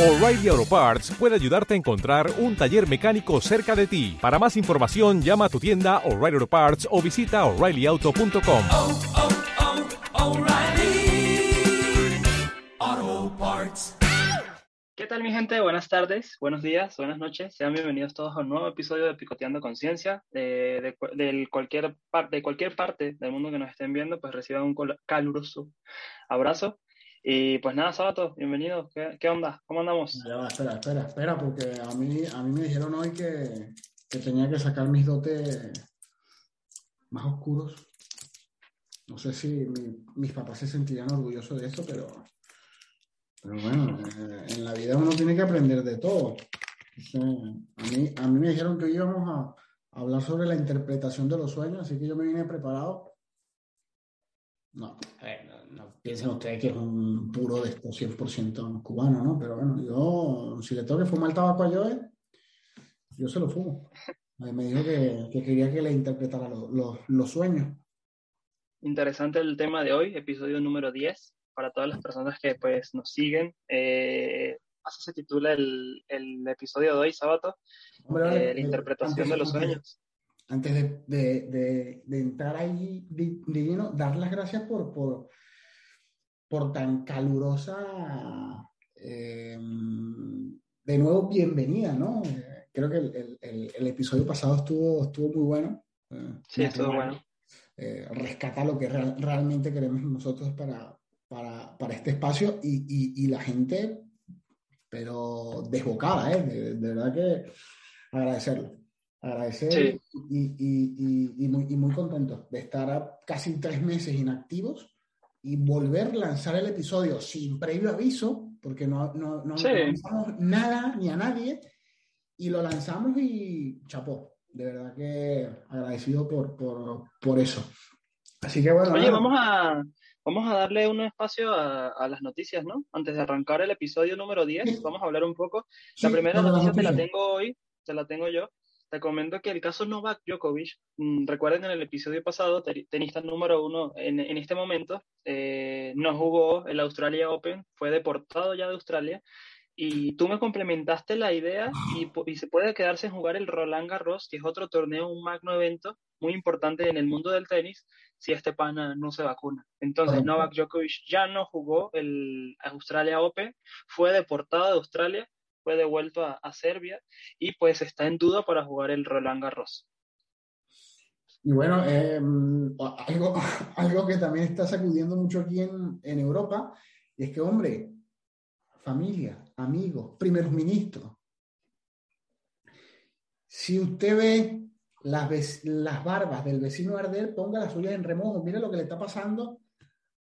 O'Reilly Auto Parts puede ayudarte a encontrar un taller mecánico cerca de ti. Para más información, llama a tu tienda O'Reilly Auto Parts o visita oreillyauto.com. oh, oh, Parts. ¿Qué tal mi gente? Buenas tardes, buenos días, buenas noches. Sean bienvenidos todos a un nuevo episodio de Picoteando Conciencia. De, de cualquier par- de cualquier parte del mundo que nos estén viendo, pues reciban un caluroso abrazo. Y pues nada, Sabato, bienvenidos. ¿Qué, qué onda? ¿Cómo andamos? Ya va, espera, espera, espera, porque a mí, a mí me dijeron hoy que, que tenía que sacar mis dotes más oscuros. No sé si mi- mis papás se sentirían orgullosos de eso, pero, pero bueno, eh, en la vida uno tiene que aprender de todo. Entonces, a mí, a mí me dijeron que hoy íbamos a hablar sobre la interpretación de los sueños, así que yo me vine preparado. No, eh, no, no piensen ustedes que es un puro de esto 100% cubano, ¿no? Pero bueno, yo, si le tengo que fumar el tabaco a Joe, yo se lo fumo. Me dijo que, que quería que le interpretara lo- lo- los sueños. Interesante el tema de hoy, episodio número 10, para todas las personas que pues nos siguen. Eh, así se titula el, el episodio de hoy, Sabato, Hombre, eh, la interpretación de los sueños. Antes de, de- de- de entrar ahí de, lleno, dar las gracias por, por, por tan calurosa, eh, de nuevo, bienvenida, ¿no? Eh, creo que el, el- el- el episodio pasado estuvo, estuvo muy bueno. Eh, Sí, estuvo bueno. eh, rescata lo que real- realmente queremos nosotros para, para, para este espacio y, y- y la gente, pero desbocada, ¿eh? De verdad que agradecerlo. Agradecer Sí. y, y- y- muy, y muy contento de estar a casi tres meses inactivos y volver a lanzar el episodio sin previo aviso, porque no, no, no, Sí. no avisamos nada ni a nadie, y lo lanzamos y chapó. De verdad que agradecido por, por, por eso. Así que bueno, Oye, nada, vamos a, vamos a darle un espacio a, a las noticias, ¿no? Antes de arrancar el episodio número 10, Sí. vamos a hablar un poco. La primera noticia te la tengo hoy, te la tengo yo. Te comento que el caso Novak Djokovic, mm, recuerden en el episodio pasado, te- tenista número uno en, en este momento, eh, no jugó el Australia Open, fue deportado ya de Australia. Y tú me complementaste la idea y, y se puede quedar sin jugar el Roland Garros, que es otro torneo, un magno evento muy importante en el mundo del tenis, si este pana no se vacuna. Entonces. Novak Djokovic ya no jugó el Australia Open, fue deportado de Australia, fue devuelto a, Serbia y pues está en duda para jugar el Roland Garros. Y bueno, eh, algo, algo que también está sacudiendo mucho aquí en, en Europa, y es que, hombre, familia, amigos, primeros ministros, si usted ve las, las barbas del vecino arder, ponga las suyas en remojo. Mire lo que le está pasando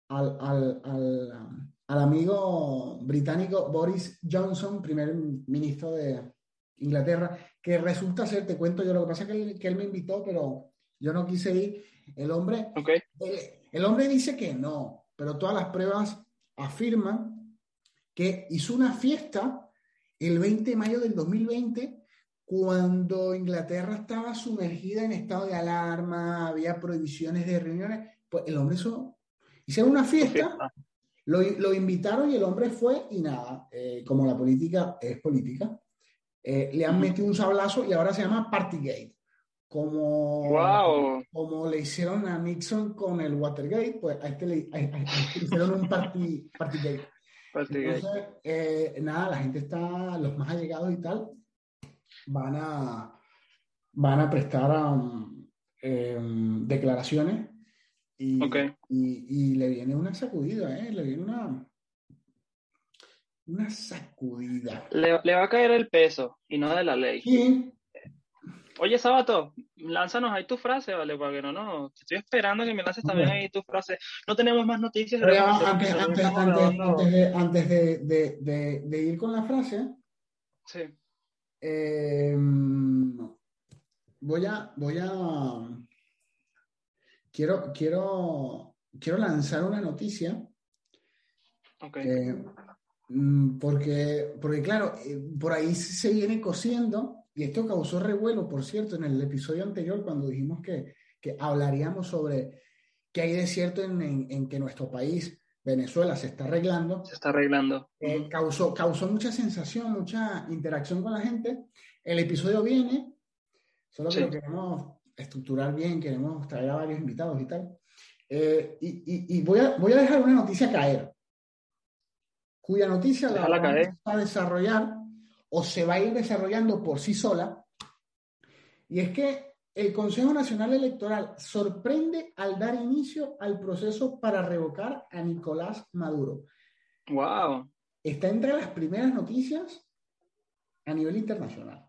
al, al, al amigo británico Boris Johnson, primer ministro de Inglaterra, que resulta ser, te cuento yo, lo que pasa es que él, que él me invitó, pero yo no quise ir. El hombre, ¿Ok? el, el hombre dice que no, pero todas las pruebas afirman que hizo una fiesta el 20 de mayo del 2020 cuando Inglaterra estaba sumergida en estado de alarma, había prohibiciones de reuniones. Pues el hombre hizo, hicieron una fiesta, Fiesta. Lo, lo invitaron y el hombre fue y nada, eh, como la política es política, eh, le han metido un sablazo y ahora se llama Partygate. Como, ¡Wow! como le hicieron a Nixon con el Watergate, pues a este le, a- a- este le hicieron un party, Partygate. Entonces, eh, nada, la gente está, los más allegados y tal, van a, van a prestar um, em, declaraciones y, Ok. Y, y le viene una sacudida, ¿eh? Le viene una, una sacudida. Le, le va a caer el peso y no de la ley. Sí, Oye, Sabato, lánzanos ahí tu frase, ¿vale? Para que no, no. Estoy esperando que me lances también ahí tu frase. No tenemos más noticias. pero antes, un antes, episodio, antes, estamos grabando- antes de, antes de, de- de- de ir con la frase, Sí. Eh, voy a, voy a, quiero, quiero, quiero lanzar una noticia Ok. eh, mm, porque, porque claro, eh, por ahí se viene cosiendo y esto causó revuelo, por cierto, en el episodio anterior cuando dijimos que, que hablaríamos sobre qué hay de cierto en, en- en que nuestro país Venezuela se está arreglando, Se está arreglando. eh, causó, causó mucha sensación, mucha interacción con la gente. El episodio viene, solo que Sí. lo queremos estructurar bien, queremos traer a varios invitados y tal. Eh, y y- y voy, a, voy a dejar una noticia caer, cuya noticia la Déjala caer. vamos a desarrollar o se va a ir desarrollando por sí sola. Y es que el Consejo Nacional Electoral sorprende al dar inicio al proceso para revocar a Nicolás Maduro. Wow. Está entre las primeras noticias a nivel internacional.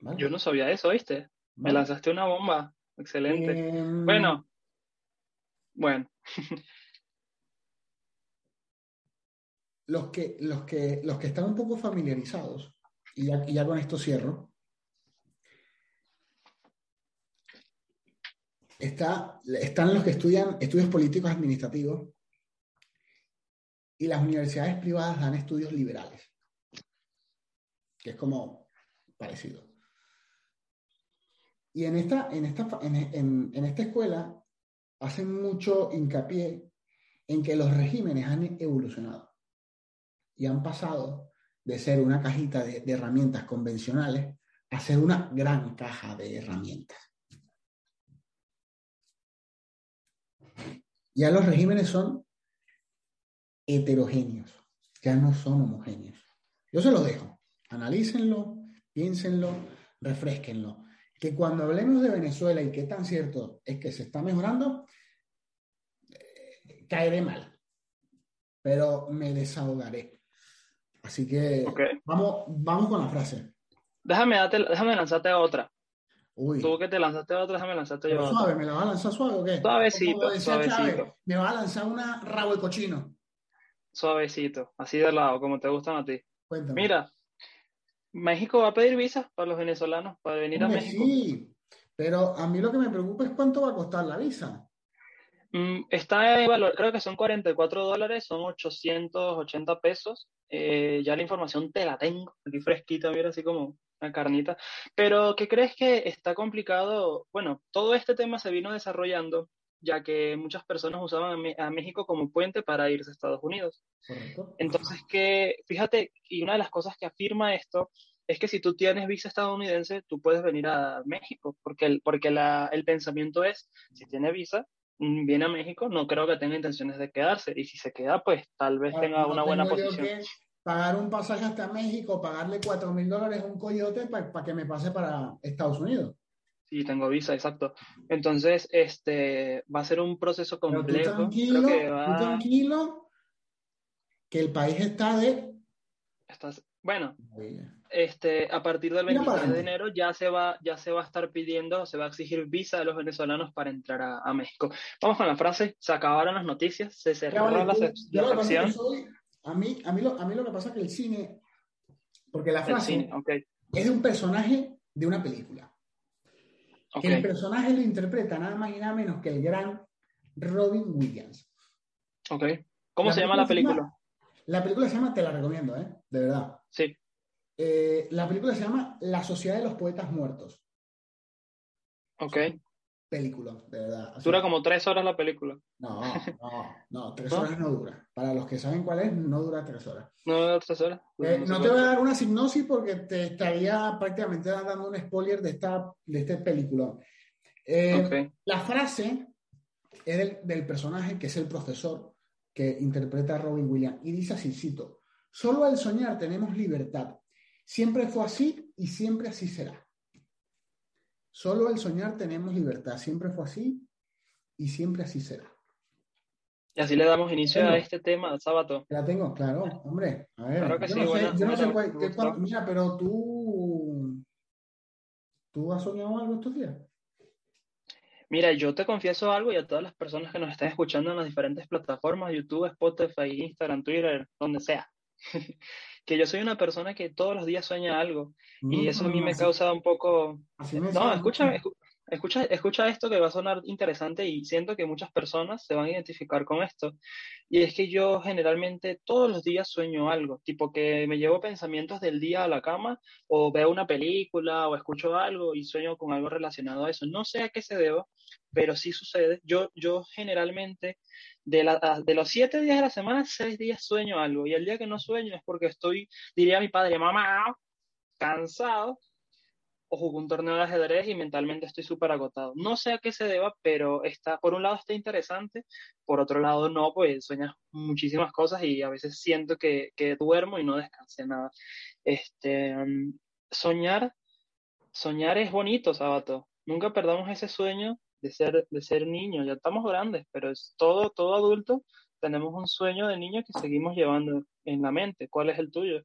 ¿Vale? Yo no sabía eso, ¿viste? Me ¿Vale? lanzaste una bomba. Excelente. Em, Bueno. Bueno. los que, los que, los que están un poco familiarizados, y ya, y ya con esto cierro, está, están los que estudian estudios políticos administrativos y las universidades privadas dan estudios liberales, que es como parecido. Y en esta, en esta, en- en esta escuela hacen mucho hincapié en que los regímenes han evolucionado y han pasado de ser una cajita de, herramientas convencionales a ser una gran caja de herramientas. Ya los regímenes son heterogéneos, ya no son homogéneos. Yo se los dejo, analícenlo, piénsenlo, refresquenlo. Que cuando hablemos de Venezuela y qué tan cierto es que se está mejorando, eh, caeré mal, pero me desahogaré. Así que vamos, vamos con la frase. Déjame, darte- déjame lanzarte otra. Uy, Tú que te lanzaste otra, déjame lanzarte yo otra. suave, ¿me la va a lanzar suave o qué? Suavecito, Chávez, suavecito. me va a lanzar una rabo de cochino. Suavecito, así de lado, como te gustan a ti. Cuéntame. Mira, México va a pedir visas para los venezolanos para venir a México. sí, pero a mí lo que me preocupa es cuánto va a costar la visa. Mm, está en valor, creo que son 44 dólares, son 880 pesos. Eh, ya la información te la tengo, aquí fresquita, mira, así como una carnita. Pero, ¿qué crees que está complicado? Bueno, todo este tema se vino desarrollando ya que muchas personas usaban a, México como puente para irse a Estados Unidos. Correcto. Entonces, que, fíjate, y una de las cosas que afirma esto es que si tú tienes visa estadounidense, tú puedes venir a México, porque el, porque la, el pensamiento es, si tiene visa, mm, viene a México, no creo que tenga intenciones de quedarse, y si se queda, pues tal vez tenga No una buena posición. que pagar un pasaje hasta México, pagarle cuatro mil dólares a un coyote para que me pase para Estados Unidos. Sí, tengo visa, exacto. Entonces, este, va a ser un proceso complejo. tranquilo, Creo que va, tranquilo, que el país está de... estás- bueno, este, a partir del Mira para 23 de enero ya se va, ya se va a estar pidiendo, se va a exigir visa a los venezolanos para entrar a, a México. Vamos con la frase, se acabaron las noticias, se cerró vale, la, yo la es que soy- a, mí, a, mí lo, a mí lo que pasa es que el cine, porque la frase cine. Ok, es de un personaje de una película. Que el personaje lo interpreta nada más y nada menos que el gran Robin Williams. ok. ¿Cómo La se llama la película película? La película se llama, te la recomiendo, ¿eh? De verdad. Sí, Eh, la película se llama La Sociedad de los Poetas Muertos. ok. Película, de verdad. O sea, Dura como tres horas la película. No, no, no, tres ¿No? horas no dura. Para los que saben cuál es, no dura tres horas. No dura tres horas. Eh, No no te voy a dar una sinopsis porque te estaría prácticamente dando un spoiler de esta, de este película. Eh, Ok, La frase es del, del personaje que es el profesor que interpreta a Robin Williams y dice así, cito, solo al soñar tenemos libertad. Siempre fue así y siempre así será. Solo al soñar tenemos libertad. Siempre fue así y siempre así será. Y así le damos inicio a este tema, sábado. La tengo, claro, hombre. A ver, Claro que yo sí, no sé, yo no sé qué- cuál- mira, pero tú, ¿tú has soñado algo estos días? Mira, yo te confieso algo y a todas las personas que nos están escuchando en las diferentes plataformas, YouTube, Spotify, Instagram, Twitter, donde sea, que yo soy una persona que todos los días sueña algo y eso a mí me así- causa un poco... así me No, escúchame. Escu- escucha, esto que va a sonar interesante y siento que muchas personas se van a identificar con esto. Y es que yo generalmente todos los días sueño algo, tipo que me llevo pensamientos del día a la cama o veo una película o escucho algo y sueño con algo relacionado a eso. No sé a qué se deba, pero sí sucede. Yo, yo generalmente de los siete días de la semana, seis días sueño algo. Y el día que no sueño es porque estoy, diría mi padre, mamá, cansado o jugué un torneo de ajedrez y mentalmente estoy súper agotado. No sé a qué se deba, pero está, por un lado está interesante, por otro lado no, pues sueñas muchísimas cosas y a veces siento que, que duermo y no descansé nada. Este, um, soñar, soñar es bonito, Sabato. Nunca perdamos ese sueño de ser, de ser niño. Ya estamos grandes, pero es todo, todo adulto. Tenemos un sueño de niño que seguimos llevando en la mente. ¿Cuál es el tuyo?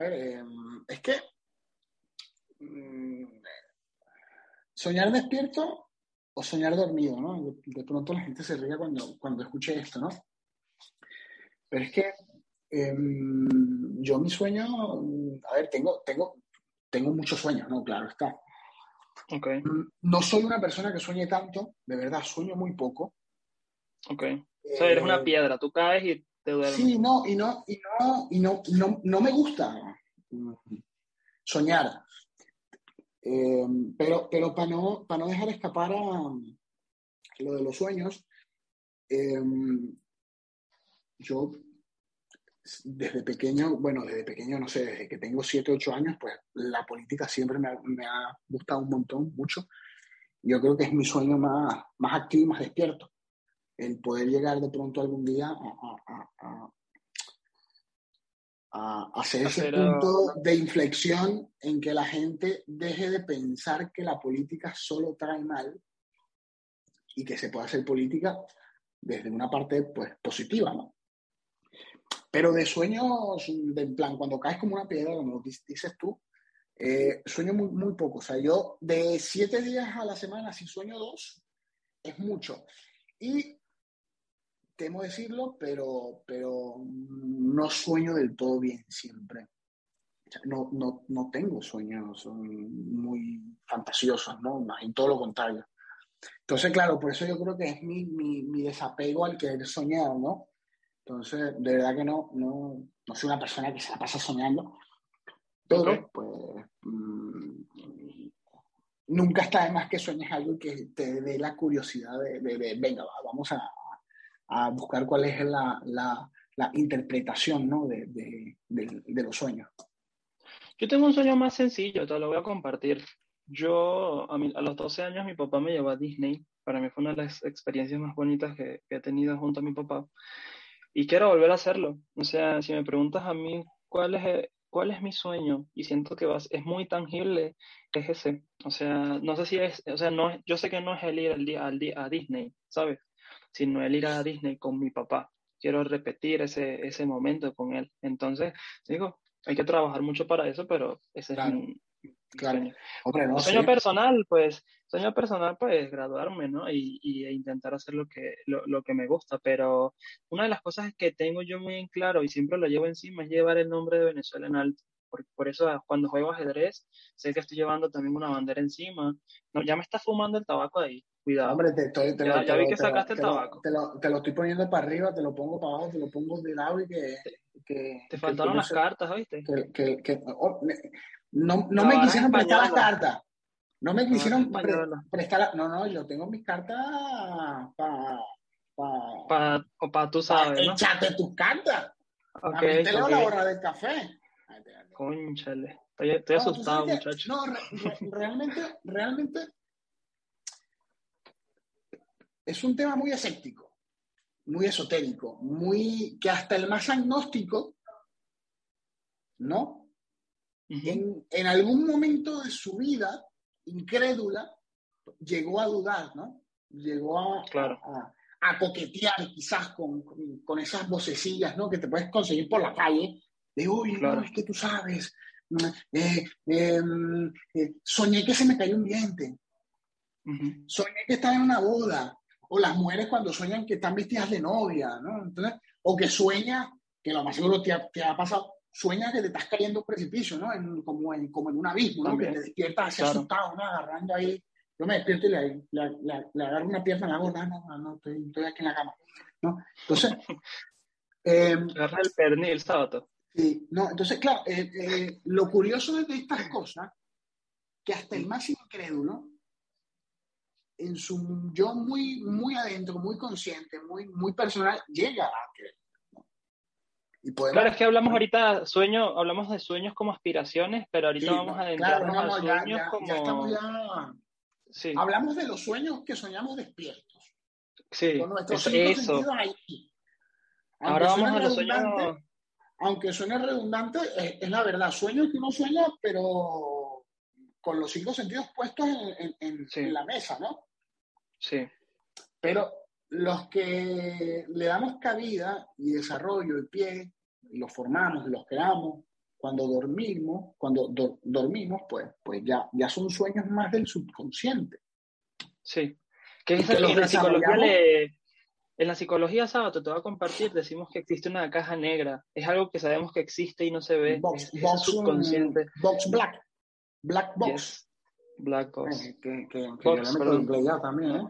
Eh, es que mm, soñar despierto o soñar dormido, ¿no? De, de pronto la gente se ríe cuando, cuando escuche esto, ¿no? Pero es que em, yo mi sueño, a ver, tengo, tengo, tengo muchos sueños, ¿no? Claro está. Ok, Mm, No soy una persona que sueñe tanto, de verdad, sueño muy poco. ok. O sea, eres una Eh, piedra, tú caes y te duermes. Sí, no, y no, y no, y no, no, no me gusta soñar. Eh, pero pero para no, para no dejar escapar a lo de los sueños, eh, yo desde pequeño, bueno, desde pequeño, no sé, desde que tengo 7, 8 años, pues la política siempre me ha, me ha gustado un montón, mucho. Yo creo que es mi sueño más, más activo y más despierto el poder llegar de pronto algún día a, a, hacer ese punto uh, de inflexión en que la gente deje de pensar que la política solo trae mal y que se puede hacer política desde una parte pues positiva, ¿no? Pero de sueños, de, en plan, cuando caes como una piedra, como dices tú, eh, sueño muy, muy poco. O sea, yo de siete días a la semana, si sueño dos, es mucho. Y temo decirlo, pero, pero no sueño del todo bien siempre. O sea, no, no, no tengo sueños muy fantasiosos, ¿no? Más bien todo lo contrario. Entonces, claro, por eso yo creo que es mi, mi, mi desapego al querer soñar, ¿no? Entonces, de verdad que no, no, no soy una persona que se la pasa soñando, pero Ok. pues mm, nunca está de más que sueñes algo que te dé la curiosidad de, de- de, venga, va, vamos a, a buscar cuál es la, la, la interpretación ¿no? de, de, de- de los sueños. Yo tengo un sueño más sencillo, te lo voy a compartir. Yo, a, mi- a los 12 años, mi papá me llevó a Disney. Para mí fue una de las experiencias más bonitas que, que he tenido junto a mi papá. Y quiero volver a hacerlo. O sea, si me preguntas a mí cuál es, ¿cuál es mi sueño? Y siento que vas, es muy tangible, es ese. O sea, no sé si es, o sea, no, yo sé que no es el ir al día, al día, a Disney, ¿sabes? Sino el ir a Disney con mi papá. Quiero repetir ese, ese momento con él. Entonces, digo, hay que trabajar mucho para eso, pero ese Claro, es mi, mi claro. sueño. Hombre, no sueño personal, pues, sueño personal, pues, graduarme, ¿no? Y, y e intentar hacer lo que, lo, lo que me gusta, pero una de las cosas que tengo yo muy en claro y siempre lo llevo encima es llevar el nombre de Venezuela en alto. Por, por eso ah, cuando juego ajedrez, sé que estoy llevando también una bandera encima. No, ya me está fumando el tabaco ahí, cuidado. Hombre, te, estoy- te Ya- lo, ya te vi lo- que te lo- el te tabaco. Te te estoy poniendo para arriba, te lo pongo para abajo, te lo pongo de lado y que... que Te faltaron que las cartas, ¿oíste? que, que- oh, me- no, no me quisieron prestar las cartas. No me quisieron pre- prestar la- No, no, yo tengo mis cartas para... Pa, Pa, o pa, tú sabes, ¿no? échate tus cartas. Ok, También te leo ok. la hora del café. Cónchale. Estoy, estoy No, asustado, sabes que- muchacho. No, re- re- realmente, realmente es un tema muy escéptico, muy esotérico, muy que hasta el más agnóstico, ¿no? En, en algún momento de su vida, incrédula, llegó a dudar, ¿no? Llegó a, Claro. a, a coquetear quizás con, con, con esas vocecillas, ¿no? Que te puedes conseguir por la calle, de, uy, no, Claro. es que tú sabes, eh, eh, eh, soñé que se me cayó un diente, soñé que estaba en una boda, o las mujeres cuando sueñan que están vestidas de novia, ¿no? Entonces, o que sueña, que lo más seguro te ha, te ha pasado, sueña que te estás cayendo un precipicio, ¿no? En- como, en, como en un abismo, ¿no? También. Que te despiertas así Claro. asustado, ¿no? Agarrando ahí. Yo me despierto y le, le, le- le agarro una pierna y le hago, no, no, no, no, estoy, estoy aquí en la cama, ¿no? Entonces, eh, Agarra el pernil, sábado. Sí, no, entonces, claro, eh, eh, lo curioso de estas cosas, que hasta el más incrédulo, en su yo muy, muy adentro, muy consciente, muy, muy personal, llega a creer. ¿no? Y podemos, Claro, es que hablamos ahorita sueño, hablamos de sueños como aspiraciones, pero ahorita sí, vamos a claro, adentrarnos no, no, a ya, sueños ya- como ya estamos ya... sí, Hablamos de los sueños que soñamos despiertos, sí, con nuestros eso, cinco eso. sentidos ahí. Aunque Ahora vamos a los sueños, redundante, aunque suene redundante, es, es la verdad. Sueños que uno sueña, pero con los cinco sentidos puestos en, en- en- Sí. en la mesa, ¿no? Sí, Pero los que le damos cabida y desarrollo y pie, los formamos los creamos, cuando dormimos, cuando do- dormimos, pues, pues ya, ya son sueños más del subconsciente. sí. Que es- que los en la psicología le- en la psicología, sábado, te voy a compartir, decimos que existe una caja negra. Es algo que sabemos que existe y no se ve. Box, es, es box, subconsciente. box black, black box. Yes. Black box. Eh, que, que, que Box, yo le meto ya también, ¿eh?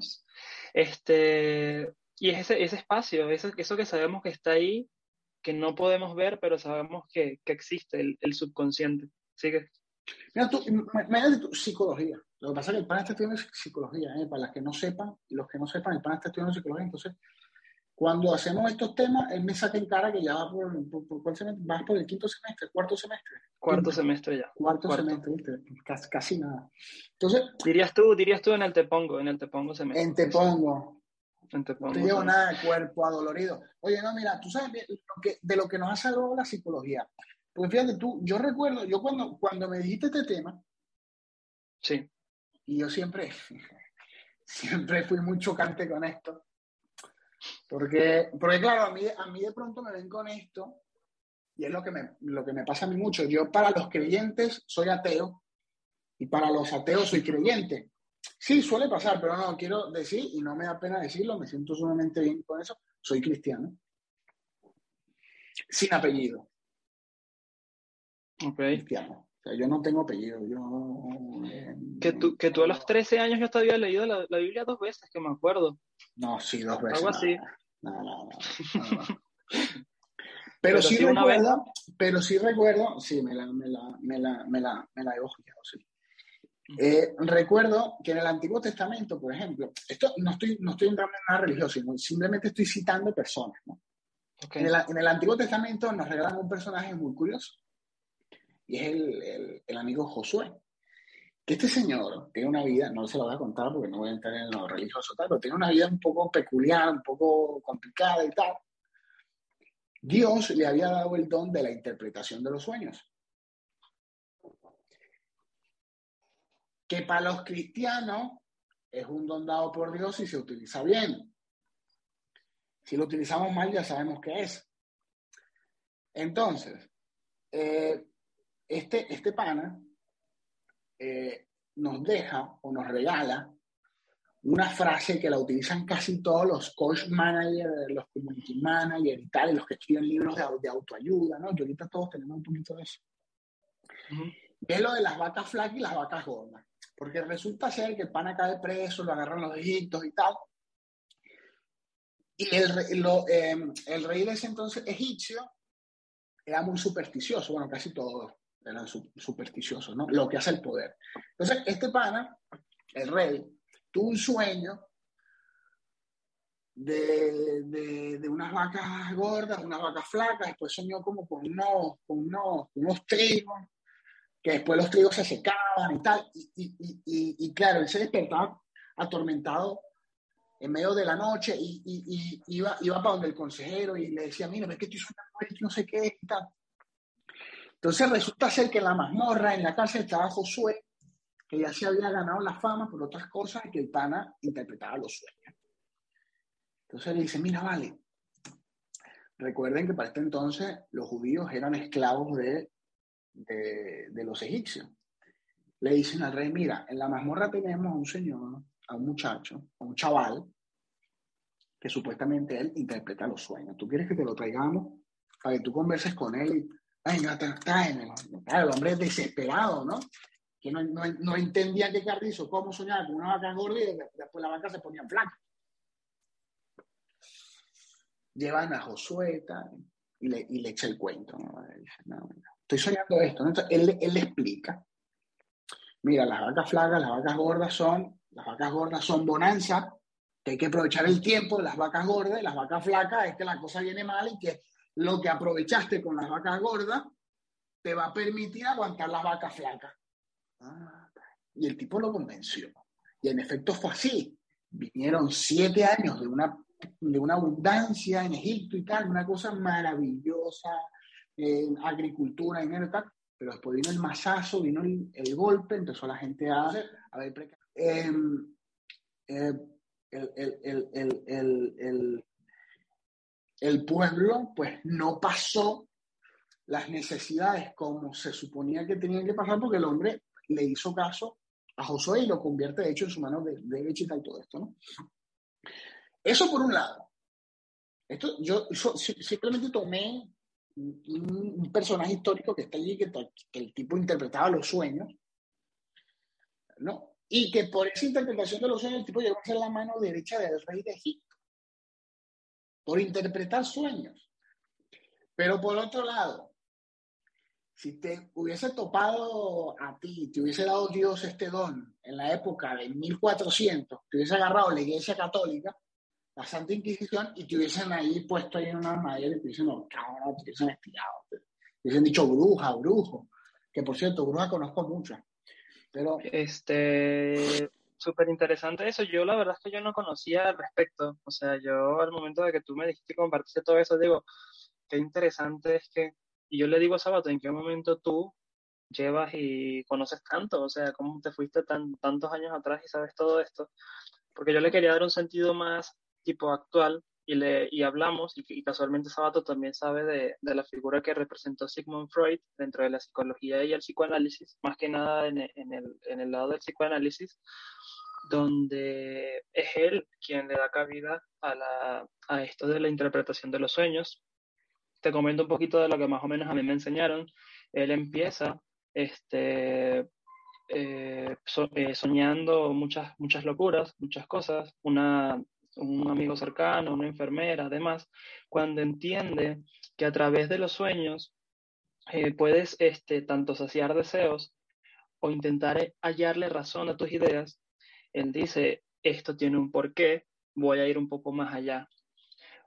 Este, y es ese, ese espacio, eso, eso que sabemos que está ahí, que no podemos ver, pero sabemos que, que existe, el, el subconsciente. Sigue. Mira, tú, imagínate tu psicología. Lo que pasa es que el pana está estudiando psicología, ¿eh? para las que no sepan, y los que no sepan, el pana está estudiando psicología. Entonces, cuando hacemos estos temas, él me saca en cara que ya va por, por, por ¿cuál semestre? vas por el quinto semestre, cuarto semestre. Cuarto semestre ya. Cuarto, Cuarto. semestre, ¿viste? Casi, casi nada. Entonces, Dirías tú, dirías tú en el te pongo, en el te pongo semestre. en te pongo, En te no te llevo nada de cuerpo adolorido. Oye, no, mira, tú sabes bien lo que, de lo que nos ha salvado la psicología. Porque fíjate tú, yo recuerdo, yo cuando, cuando me dijiste este tema, Sí, Y yo siempre, siempre fui muy chocante con esto. Porque, porque claro, a mí, a mí de pronto me ven con esto, y es lo que, me, lo que me pasa a mí mucho. Yo para los creyentes soy ateo, y para los ateos soy creyente. Sí, suele pasar, pero no, quiero decir, y no me da pena decirlo, me siento sumamente bien con eso, soy cristiano. Sin apellido, ok. cristiano. Sea, yo no tengo apellido, yo... eh, Que tú, que tú a los 13 años yo te había leído la, la Biblia dos veces, que me acuerdo. No, sí, dos veces. Algo así. No, no, no, no, no. Pero, Pero sí recuerdo, pero sí recuerdo, sí, me la, me la, me la, me la, me la he ojeado, sí. Eh, recuerdo que en el Antiguo Testamento, por ejemplo, esto no estoy, no estoy entrando en nada religioso, simplemente estoy citando personas, ¿no? Ok. En el, en el Antiguo Testamento nos regalan un personaje muy curioso, y es el, el, amigo Josué. Que este señor tiene una vida, no se lo voy a contar porque no voy a entrar en lo religioso, tal, pero tiene una vida un poco peculiar, un poco complicada y tal. Dios le había dado el don de la interpretación de los sueños. Que para los cristianos es un don dado por Dios y se utiliza bien. Si lo utilizamos mal ya sabemos qué es. Entonces, eh, este, este pana eh, nos deja o nos regala una frase que la utilizan casi todos los coach managers, los community managers y tal, los que escriben libros de, de autoayuda, ¿no? Y ahorita todos tenemos un poquito de eso. Es lo de las vacas flacas y las vacas gordas. Porque resulta ser que el pana cae preso, lo agarran los egiptos y tal. Y el, lo, eh, el rey de ese entonces egipcio era muy supersticioso, bueno, casi todos eran supersticiosos, ¿no? Lo que hace el poder. Entonces, este pana, el rey, tuvo un sueño de, de, de, unas vacas gordas, unas vacas flacas, después soñó como con unos, con unos, unos trigos, que después los trigos se secaban y tal, y, y, y, y claro, él se despertaba atormentado en medio de la noche y, iba, iba para donde el consejero y le decía, mira, ves que estoy soñando no sé qué y tal. Entonces resulta ser que en la mazmorra, en la cárcel, estaba Josué, que ya se había ganado la fama por otras cosas y que el pana interpretaba los sueños. Entonces le dice, mira, vale, recuerden que para este entonces los judíos eran esclavos de, de, de los egipcios. Le dicen al rey, mira, en la mazmorra tenemos a un señor a un muchacho, a un chaval, que supuestamente él interpreta los sueños. ¿Tú quieres que te lo traigamos para que tú converses con él? Y, venga, tráemelo. Claro, el hombre es desesperado, ¿no? Que no, no, no entendía qué carrizo, cómo soñaba con una vaca gorda y después la vaca se ponía flaca. Llevan a Josué y, le, y le echa el cuento. ¿no? No, estoy soñando esto. ¿no? Entonces, él, él le explica. Mira, las vacas flacas, las vacas gordas son las vacas gordas son bonanza, que hay que aprovechar el tiempo las vacas gordas, las vacas flacas es que la cosa viene mal y que lo que aprovechaste con las vacas gordas te va a permitir aguantar las vacas flacas. Y el tipo lo convenció. Y en efecto fue así. Vinieron siete años de una, de una abundancia en Egipto y tal, una cosa maravillosa, en agricultura, y tal. Pero después vino el masazo, vino el, el golpe, empezó la gente a, ver eh, eh, el, el, el, el, pueblo pues no pasó las necesidades como se suponía que tenían que pasar porque el hombre le hizo caso a Josué y lo convierte de hecho en su mano de, derecha y todo esto, ¿no? Eso por un lado. Esto, yo, simplemente tomé un, personaje histórico que está allí, que el tipo interpretaba los sueños, ¿no? Y que por esa interpretación de los sueños el tipo llegó a ser la mano derecha del rey de Egipto. Por interpretar sueños. Pero por otro lado, si te hubiese topado a ti, te hubiese dado Dios este don en la época de 1400, te hubiese agarrado la Iglesia Católica, la Santa Inquisición, y te hubiesen ahí puesto ahí en una madera y te hubiesen cabrón, te hubiesen estirado, te hubiesen dicho bruja, brujo, que por cierto, bruja conozco muchas. Pero... Este, súper interesante eso. Yo la verdad es que yo no conocía al respecto. O sea, yo al momento de que tú me dijiste que compartiste todo eso, digo, qué interesante es que, y yo le digo a Sabato, ¿en qué momento tú llevas y conoces tanto? O sea, ¿cómo te fuiste tan, tantos años atrás y sabes todo esto? Porque yo le quería dar un sentido más tipo actual y, le, y hablamos, y, y casualmente Sabato también sabe de, de, la figura que representó Sigmund Freud dentro de la psicología y el psicoanálisis, más que nada en, en, el, en el lado del psicoanálisis, donde es él quien le da cabida a, la, a esto de la interpretación de los sueños. Te comento un poquito de lo que más o menos a mí me enseñaron. Él empieza este, eh, so, eh, soñando muchas, muchas locuras, muchas cosas, una un amigo cercano, una enfermera, además, cuando entiende que a través de los sueños eh, puedes este, tanto saciar deseos o intentar hallarle razón a tus ideas, él dice, esto tiene un porqué, voy a ir un poco más allá.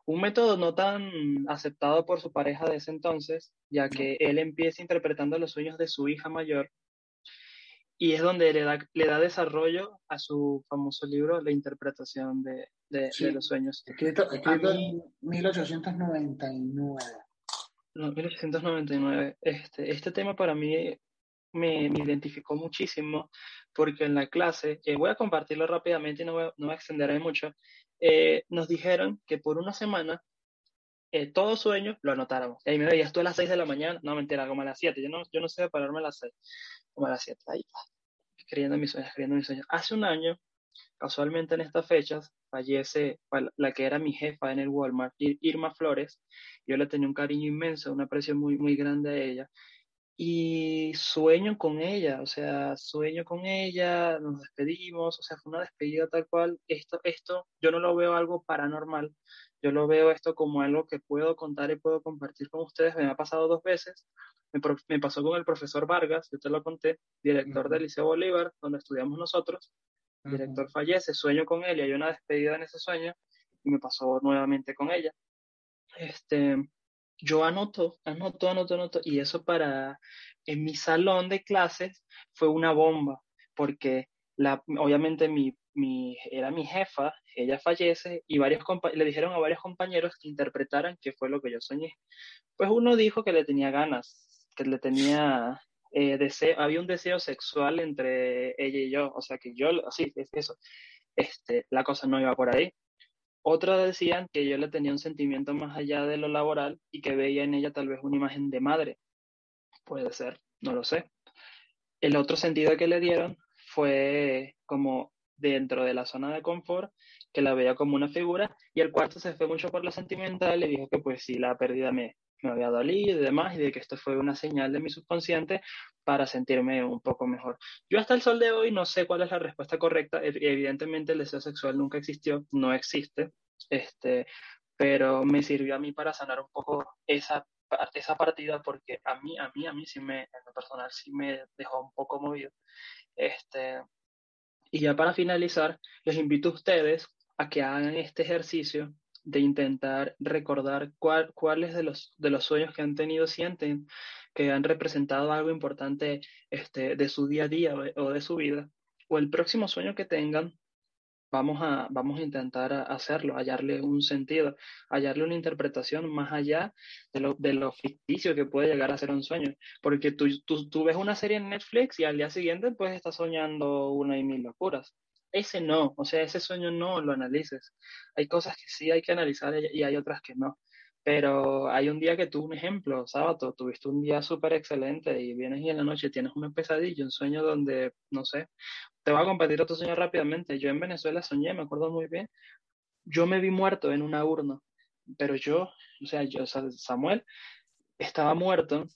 Un método no tan aceptado por su pareja de ese entonces, ya que él empieza interpretando los sueños de su hija mayor y es donde le da, le da desarrollo a su famoso libro, La interpretación de, de, sí. de los sueños. Escrito, escrito en 1899. No, 1899. Este, este tema para mí me, me identificó muchísimo porque en la clase, eh, voy a compartirlo rápidamente y no voy, no me extenderé mucho, eh, nos dijeron que por una semana eh, todo sueño lo anotáramos. Y ahí me veías tú a las 6 de la mañana, no mentira, como a las 7, yo no, yo no sé pararme a las 6, como a las 7, ahí, escribiendo mis sueños, escribiendo mis sueños. Hace un año, casualmente en estas fechas, fallece la que era mi jefa en el Walmart, Ir- Irma Flores. Yo le tenía un cariño inmenso, un aprecio muy, muy grande a ella. Y sueño con ella, o sea, sueño con ella, nos despedimos, o sea, fue una despedida tal cual. Esto, esto, yo no lo veo algo paranormal, yo lo veo esto como algo que puedo contar y puedo compartir con ustedes. Me ha pasado dos veces. Me, pasó con el profesor Vargas, yo te lo conté, director del Liceo Bolívar, donde estudiamos nosotros. El director fallece, sueño con él y hay una despedida en ese sueño y me pasó nuevamente con ella. Este, yo anoto, anoto, anoto, anoto, y eso para, en mi salón de clases fue una bomba, porque la, obviamente mi, mi, era mi jefa, ella fallece, y varios le dijeron a varios compañeros que interpretaran qué fue lo que yo soñé. Pues uno dijo que le tenía ganas, que le tenía eh, deseo, había un deseo sexual entre ella y yo, o sea que yo, sí, es eso, este, la cosa no iba por ahí. Otros decían que yo le tenía un sentimiento más allá de lo laboral y que veía en ella tal vez una imagen de madre. Puede ser, no lo sé. El otro sentido que le dieron fue como dentro de la zona de confort, que la veía como una figura, y el cuarto se fue mucho por lo sentimental y dijo que pues sí, la pérdida me, me había dolido y demás, y de que esto fue una señal de mi subconsciente para sentirme un poco mejor. Yo hasta el sol de hoy no sé cuál es la respuesta correcta, Ev- evidentemente el deseo sexual nunca existió, no existe, este, pero me sirvió a mí para sanar un poco esa, esa partida porque a mí, a mí, a mí sí me, en lo personal sí me dejó un poco movido. Este, y ya para finalizar, les invito a ustedes a que hagan este ejercicio de intentar recordar cuál, cuáles de los, de los sueños que han tenido sienten que han representado algo importante este, de su día a día o de, su vida, o el próximo sueño que tengan, vamos a, vamos a intentar hacerlo, hallarle un sentido, hallarle una interpretación más allá de lo, de lo ficticio que puede llegar a ser un sueño. Porque tú, tú, tú ves una serie en Netflix y al día siguiente pues estás soñando una y mil locuras. Ese no, o sea, ese sueño no lo analices. Hay cosas que sí hay que analizar y hay otras que no. Pero hay un día que tú, un ejemplo, sábado, tuviste un día súper excelente y vienes y en la noche tienes una pesadilla, un sueño donde, no sé, te voy a compartir otro sueño rápidamente. Yo en Venezuela soñé, me acuerdo muy bien, yo me vi muerto en una urna, pero yo, o sea, yo, Sa- Samuel, estaba muerto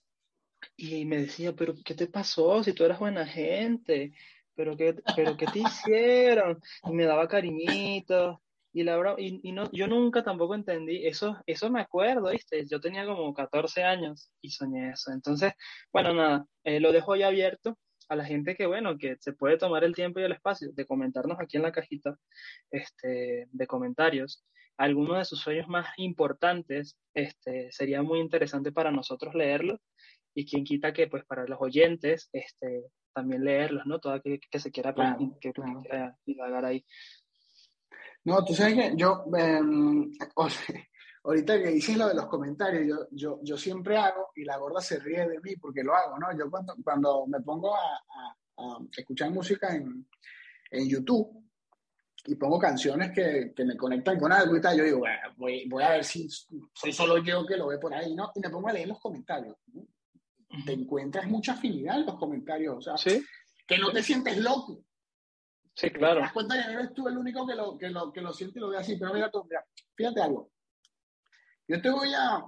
y me decía, pero ¿qué te pasó si tú eras buena gente? ¿Pero qué, pero qué te hicieron? Y me daba cariñitos. Y la y, y no, yo nunca tampoco entendí, eso, eso me acuerdo, ¿viste? Yo tenía como 14 años y soñé eso. Entonces, bueno, nada, eh, lo dejo ya abierto a la gente que, bueno, que se puede tomar el tiempo y el espacio de comentarnos aquí en la cajita este, de comentarios algunos de sus sueños más importantes, este, sería muy interesante para nosotros leerlos y quien quita que pues para los oyentes este, también leerlos, ¿no? Todo aquel que, se quiera, Claro, que, que claro. quiera indagar ahí. No, tú sabes que yo, em, o sea, ahorita que dices lo de los comentarios, yo, yo, yo siempre hago, y la gorda se ríe de mí porque lo hago, ¿no? Yo cuando, cuando me pongo a, a- a escuchar música en, en YouTube y pongo canciones que, que me conectan con algo y tal, yo digo, bueno, voy, voy a ver si soy solo yo que lo ve por ahí, ¿no? Y me pongo a leer los comentarios. ¿no? Te encuentras mucha afinidad en los comentarios, o sea, Sí, que no te sientes loco. sí, Te claro. das cuenta que no eres tú el único que lo, que lo, que lo siente y lo ve así. Pero mira tú, mira, fíjate algo. Yo te voy a...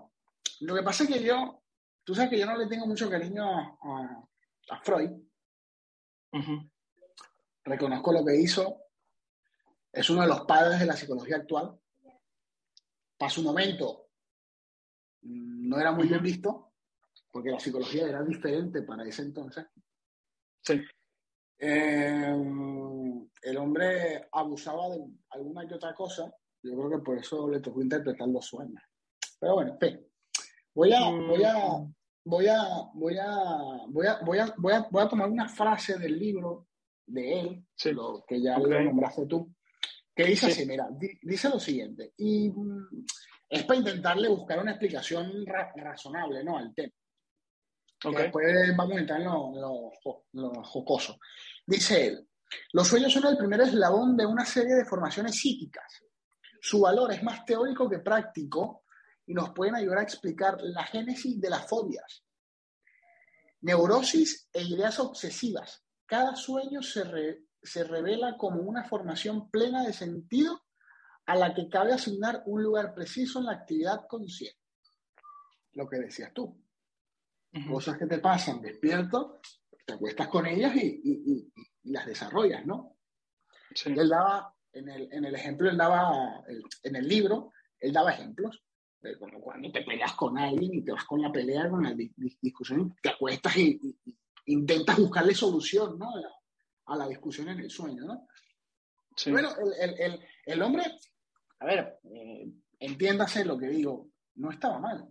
Lo que pasa es que yo... Tú sabes que yo no le tengo mucho cariño a, a- a Freud. Reconozco lo que hizo. Es uno de los padres de la psicología actual. Para su momento mm, no era muy bien visto, porque la psicología era diferente para ese entonces. Sí, Eh, el hombre abusaba de alguna que otra cosa. Yo creo que por eso le tocó interpretar los sueños. Pero bueno, en fin. Voy a, Mm. voy a, voy a, voy a, voy a, voy a, voy a, voy a tomar una frase del libro de él, Sí. lo que ya Ok. lo nombraste tú, que dice Sí. así, mira, di- dice lo siguiente, y mm, es para intentarle buscar una explicación ra- razonable, ¿no? Al tema. Ok. que después vamos a entrar en lo, lo lo jocoso. Dice él, los sueños son el primer eslabón de una serie de formaciones psíquicas. Su valor es más teórico que práctico y nos pueden ayudar a explicar la génesis de las fobias, neurosis e ideas obsesivas. Cada sueño se, re- se revela como una formación plena de sentido a la que cabe asignar un lugar preciso en la actividad consciente. Lo que decías tú Cosas que te pasan despierto, te acuestas con ellas y, y- y- y las desarrollas, ¿no? Sí. Él daba, en el, en el ejemplo, él daba, en el libro, él daba ejemplos de como cuando te peleas con alguien y te vas con la pelea, con la di- di- discusión, te acuestas y, intentas buscarle solución, ¿no? A la, discusión en el sueño, ¿no? Sí. Bueno, el, el- el- el hombre, a ver, eh, entiéndase lo que digo, no estaba mal,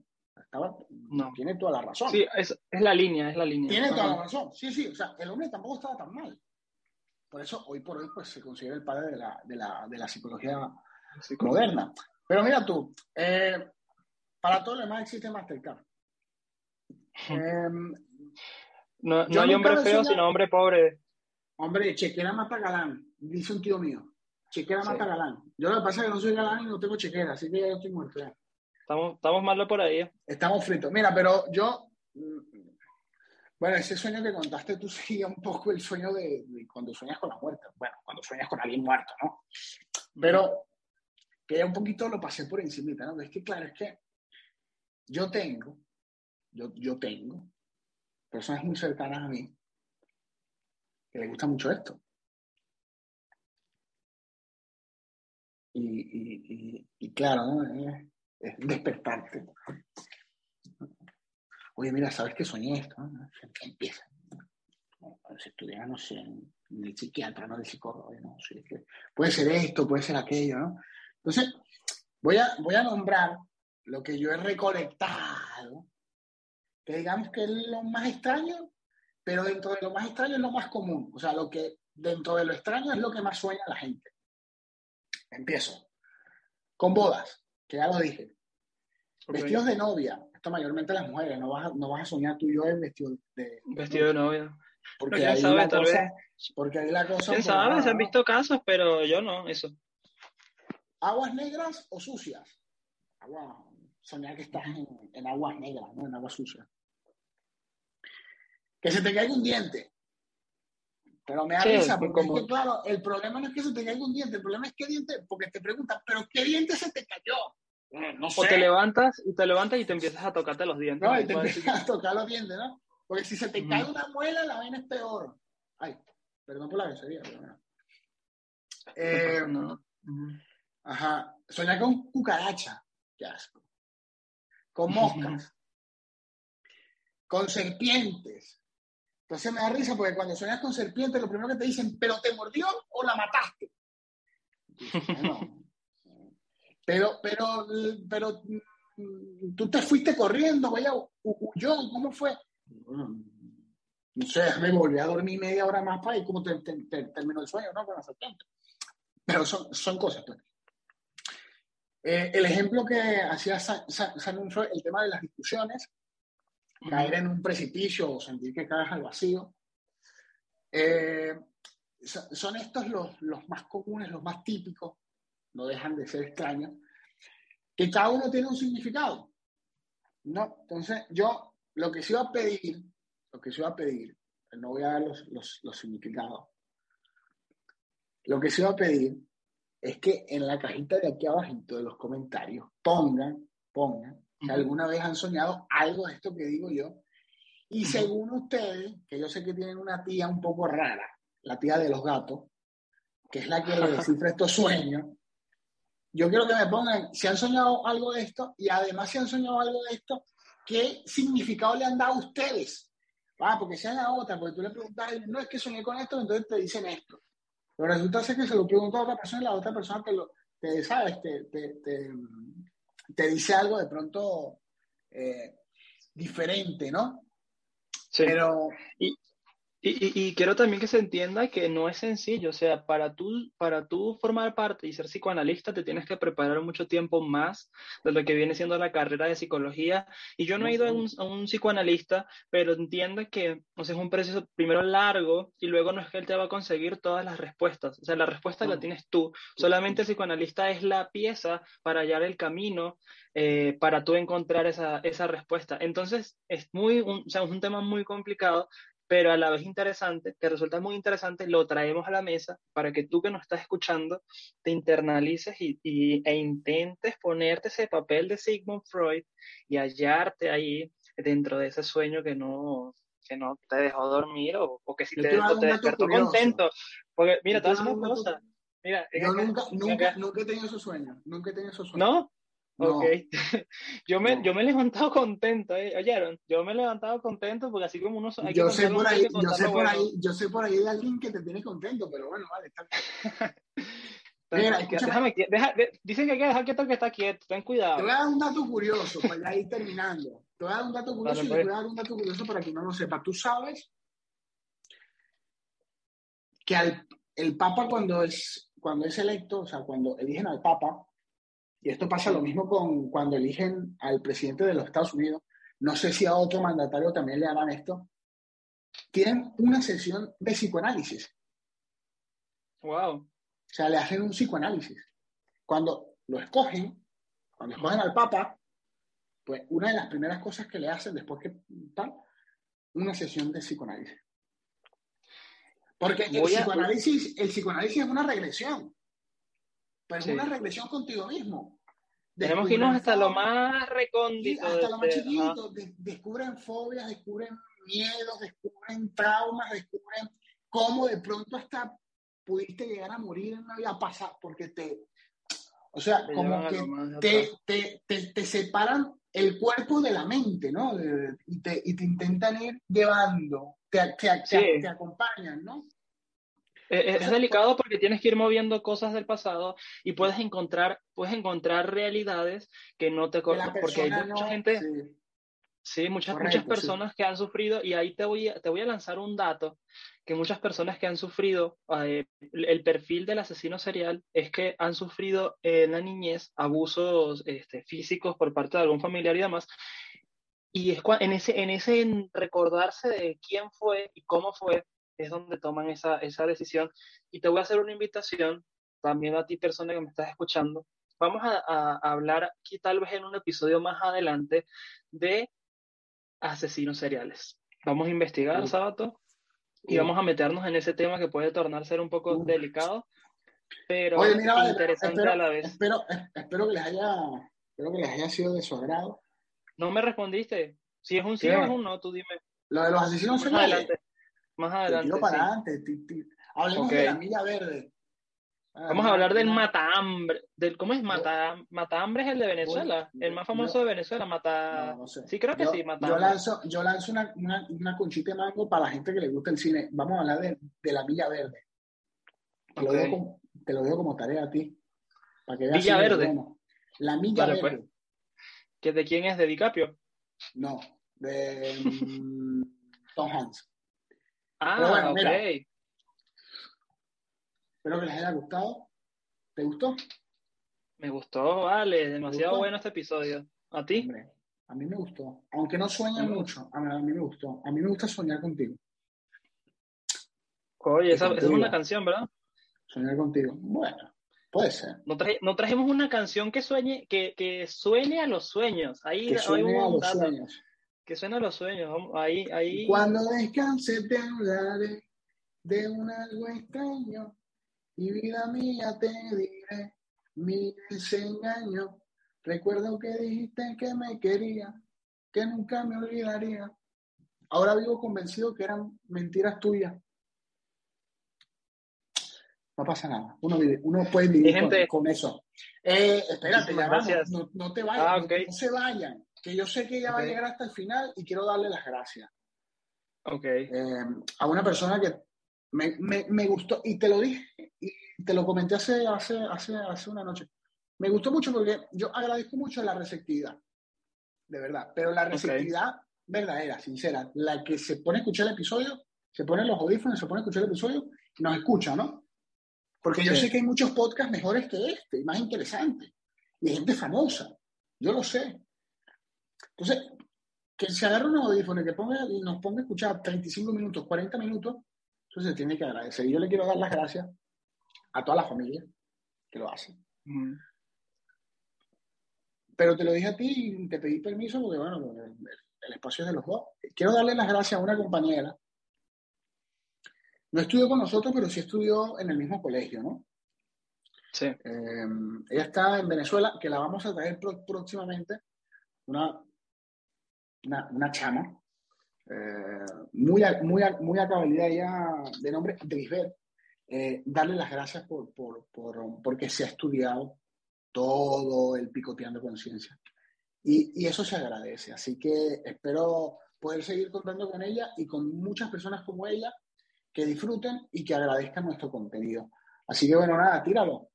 No. tiene toda la razón. Sí, es, es la línea, es la línea. Tiene toda la razón. Sí, sí, o sea, el hombre tampoco estaba tan mal. Por eso, hoy por hoy, pues se considera el padre de la, de la, de la psicología Sí, moderna. Pero mira tú, eh, para todo lo demás existe Mastercard. Eh, No, Yo no hay hombre feo, sino hombre pobre. hombre, chequera mata galán, dice un tío mío. Chequera mata galán. Yo lo que pasa es que no soy galán y no tengo chequera, así que ya estoy muerto ya. Estamos, estamos por ahí. ¿eh? Estamos fritos. Mira, pero yo. mm, Bueno, ese sueño que contaste tú seguía un poco el sueño de, cuando sueñas con la muerte. Bueno, cuando sueñas con alguien muerto, ¿no? Pero que ya un poquito lo pasé por encimita, ¿no? Es que, claro, es que yo tengo, yo, yo tengo personas muy cercanas a mí que les gusta mucho esto. Y, y, y, claro, ¿no? Es despertarte. Oye, mira, ¿sabes que soñé esto? Empieza. Si estuviera, no sé, en el psiquiatra, no el psicólogo, ¿no? Es puede ser esto, puede ser aquello, ¿no? Entonces, voy a, voy a nombrar lo que yo he recolectado, que digamos que es lo más extraño, pero dentro de lo más extraño es lo más común. O sea, lo que dentro de lo extraño es lo que más sueña la gente. Empiezo. Con bodas, que ya lo dije. Vestidos de novia, esto mayormente las mujeres, no vas a, no vas a soñar tú y yo en vestido de... Vestido de novia. Porque ahí sabe, la tal cosa, porque ahí la cosa... ¿Quién sabe? nada, Se han visto casos, pero yo no, eso. ¿Aguas negras o sucias? Agua, soñar que estás en, en aguas negras, no en aguas sucias. Que se te caiga un diente. Pero me da Sí, risa, porque es que, claro, el problema no es que se te caiga un diente, el problema es qué diente, porque te preguntan, ¿pero qué diente se te cayó? Eh, No sé. O te levantas y te levantas y te empiezas a tocarte los dientes. No, y te empiezas a tocar los dientes, ¿no? Porque si se te cae una muela, la vaina es peor. Ay, perdón por la grosería, pero. Eh, No. Ujú. Ajá. Soñar con cucaracha. Qué asco. Con moscas. con serpientes. Entonces me da risa porque cuando sueñas con serpientes, lo primero que te dicen, ¿pero te mordió o la mataste? Dices, "Bueno, pero, pero, pero, mm, tú te fuiste corriendo, vaya, hu- huyó, ¿cómo fue? Bueno, No sé, me volví a dormir media hora más para y cómo te, te- te- terminó el sueño, ¿no? Con la serpiente. Pero son, son cosas, pues. Eh, el ejemplo que hacía Sa- Sa- Simon Freud, el tema de las discusiones, caer en un precipicio o sentir que caes al vacío. Eh, so- son estos los, los más comunes, los más típicos, no dejan de ser extraños, que cada uno tiene un significado. ¿no? Entonces, yo lo que sí iba a pedir, lo que sí iba a pedir, no voy a dar los, los, los significados, lo que sí iba a pedir es que en la cajita de aquí abajito de los comentarios pongan, pongan, que alguna vez han soñado algo de esto que digo yo. Y según ustedes, que yo sé que tienen una tía un poco rara, la tía de los gatos, que es la que le descifra estos sueños, yo quiero que me pongan si han soñado algo de esto y además si han soñado algo de esto, ¿qué significado le han dado a ustedes? Ah, porque sean a otra, porque tú le preguntas, no es que soñé con esto, entonces te dicen esto. Pero resulta ser que se lo preguntó a otra persona y la otra persona te lo, te, ¿sabes? Te, te, te, te dice algo de pronto eh, diferente, ¿no? Sí. Pero, Y Y, y, y, quiero también que se entienda que no es sencillo, o sea, para tú, para tú formar parte y ser psicoanalista te tienes que preparar mucho tiempo más de lo que viene siendo la carrera de psicología. Y yo no he ido a un, a un psicoanalista, pero entiendo que o sea, es un proceso primero largo y luego no es que él te va a conseguir todas las respuestas. O sea, la respuesta la tienes tú. Solamente el psicoanalista es la pieza para hallar el camino eh, para tú encontrar esa, esa respuesta. Entonces, es, muy, un, o sea, es un tema muy complicado, pero a la vez interesante, que resulta muy interesante, lo traemos a la mesa para que tú que nos estás escuchando te internalices y, y, e intentes ponerte ese papel de Sigmund Freud y hallarte ahí dentro de ese sueño que no, que no te dejó dormir o, o que si te, te, te despertó contento. Porque, mira, te voy a decir una cosa. Mira, yo nunca, nunca, nunca he tenido esos sueños. Nunca he tenido esos sueños. ¿No? No. Ok. yo, me, no. yo me he levantado contento, ¿eh? ¿oyeron? Yo me he levantado contento porque así como uno... Hay yo, sé por ahí, yo, sé por ahí, yo sé por ahí de alguien que te tiene contento, pero bueno, vale, está Mira, déjame, deja, de, dicen que hay que dejar quieto que está quieto, ten cuidado. Te voy a dar un dato curioso para ya ir terminando. Te voy a dar un dato curioso y te voy a dar un dato curioso para que no lo sepa. Tú sabes que al, el Papa cuando es, cuando es electo, o sea, cuando eligen al Papa, y esto pasa lo mismo con cuando eligen al presidente de los Estados Unidos. No sé si a otro mandatario también le harán esto. Tienen una sesión de psicoanálisis. Wow. O sea, le hacen un psicoanálisis. Cuando lo escogen, cuando escogen al Papa, pues una de las primeras cosas que le hacen después que tal, una sesión de psicoanálisis. Porque el psicoanálisis, el psicoanálisis es una regresión. Pero sí. es una regresión contigo mismo. Tenemos que irnos hasta lo más recóndito. Hasta lo más chiquito. De, descubren fobias, descubren miedos, descubren traumas, descubren cómo de pronto hasta pudiste llegar a morir en una vida pasada porque te... O sea, te como que te, te, te, te, separan el cuerpo de la mente, ¿no? Y te, y te intentan ir llevando, te, sí. te acompañan, ¿no? Es, es, delicado porque tienes que ir moviendo cosas del pasado y puedes encontrar, puedes encontrar realidades que no te porque hay mucha no, gente, sí, sí muchas, Correcto, muchas personas sí. que han sufrido y ahí te voy, a, te voy a lanzar un dato que muchas personas que han sufrido eh, el perfil del asesino serial es que han sufrido en la niñez abusos este, físicos por parte de algún familiar y demás y es en ese, en ese recordarse de quién fue y cómo fue es donde toman esa, esa decisión. Y te voy a hacer una invitación, también a ti persona que me estás escuchando. Vamos a, hablar aquí tal vez en un episodio más adelante de asesinos seriales. Vamos a investigar, uh. Sábato, y uh. vamos a meternos en ese tema que puede tornar ser un poco uh. delicado, pero Oye, mira, interesante espero, a la vez. Espero, espero, que les haya, espero que les haya sido de su agrado. No me respondiste. Si es un sí o es un no, tú dime. Lo de los asesinos seriales. Más adelante. Tiro para sí. adelante. Hablemos okay. de la milla verde. Ah, Vamos a hablar del matahambre. Del, ¿Cómo es? Mata, matahambre es el de Venezuela. Uy, el más famoso yo, de Venezuela. Mata. No, no sé. Sí, creo que yo, sí. Mata yo lanzo, yo lanzo una, una, una, conchita de mango para la gente que le gusta el cine. Vamos a hablar de, de la milla verde. Te, okay. lo dejo como, te lo dejo como tarea a ti. Para que veas Villa Verde. Bueno. La milla vale, verde. Pues. ¿Que ¿De quién es? ¿De DiCaprio? No, de um, Tom Hanks. Ah, bueno, ok. Mira, espero que les haya gustado. ¿Te gustó? Me gustó, vale. Demasiado gustó? bueno este episodio. ¿A ti? Hombre, a mí me gustó. Aunque no sueña mucho, a mí, a mí, me gustó. A mí me gusta soñar contigo. Oye, esa, esa, es una canción, ¿verdad? Soñar contigo. Bueno, puede ser. No, traje, no trajimos una canción que sueñe, que, que suene a los sueños. Ahí que suene a los sueños. Que suene a los sueños. Ahí, ahí. Cuando descanse te hablaré de un algo extraño y vida mía te diré mi desengaño. Recuerdo que dijiste que me quería, que nunca me olvidaría. Ahora vivo convencido que eran mentiras tuyas. No pasa nada. Uno, vive, uno puede vivir gente... con, con, eso. Eh, espérate, ya vamos, no, no, te vayas, ah, okay. no, no, se vayan. Que yo sé que ya okay. va a llegar hasta el final y quiero darle las gracias. Ok. Eh, a una persona que me, me, me, gustó, y te lo dije, y te lo comenté hace, hace, hace, hace una noche. Me gustó mucho porque yo agradezco mucho la receptividad, de verdad, pero la receptividad okay. verdadera, sincera, la que se pone a escuchar el episodio se pone los audífonos, se pone a escuchar el episodio y nos escucha, ¿no? Porque yo Sí. sé que hay muchos podcasts mejores que este y más interesantes. Y gente famosa. Yo lo sé. Entonces, que se agarre un audífono y que ponga, y nos ponga a escuchar 35 minutos, 40 minutos, eso se tiene que agradecer. Y yo le quiero dar las gracias a toda la familia que lo hace. Mm. Pero te lo dije a ti y te pedí permiso porque, bueno, el, espacio es de los dos. Quiero darle las gracias a una compañera. No estudió con nosotros, pero sí estudió en el mismo colegio, ¿no? Sí. Eh, ella está en Venezuela, que la vamos a traer próximamente. Una, una, una chama. eh, muy, a, muy, a, muy a cabalidad ella, de nombre Drisbeth. Eh, darle las gracias por, por, por, porque se ha estudiado todo el picoteando conciencia. Y, y eso se agradece. Así que espero poder seguir contando con ella y con muchas personas como ella que disfruten y que agradezcan nuestro contenido. Así que bueno, nada, tíralo.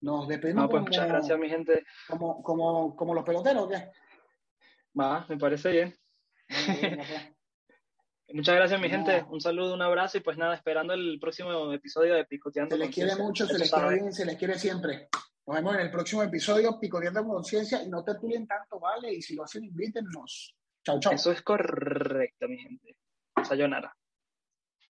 Nos despedimos Ah, pues como, muchas gracias, mi gente. como, como, como los peloteros, ¿o qué? Va, me parece bien. Muchas gracias, mi gente. Un saludo, un abrazo y pues nada, esperando el próximo episodio de Picoteando. Se les quiere mucho, se les quiere bien, se les quiere siempre. Nos vemos en el próximo episodio, Picoteando Conciencia, y no te tulen tanto, ¿vale? Y si lo hacen, invítennos. Chau, chau. Eso es correcto, mi gente. Sayonara.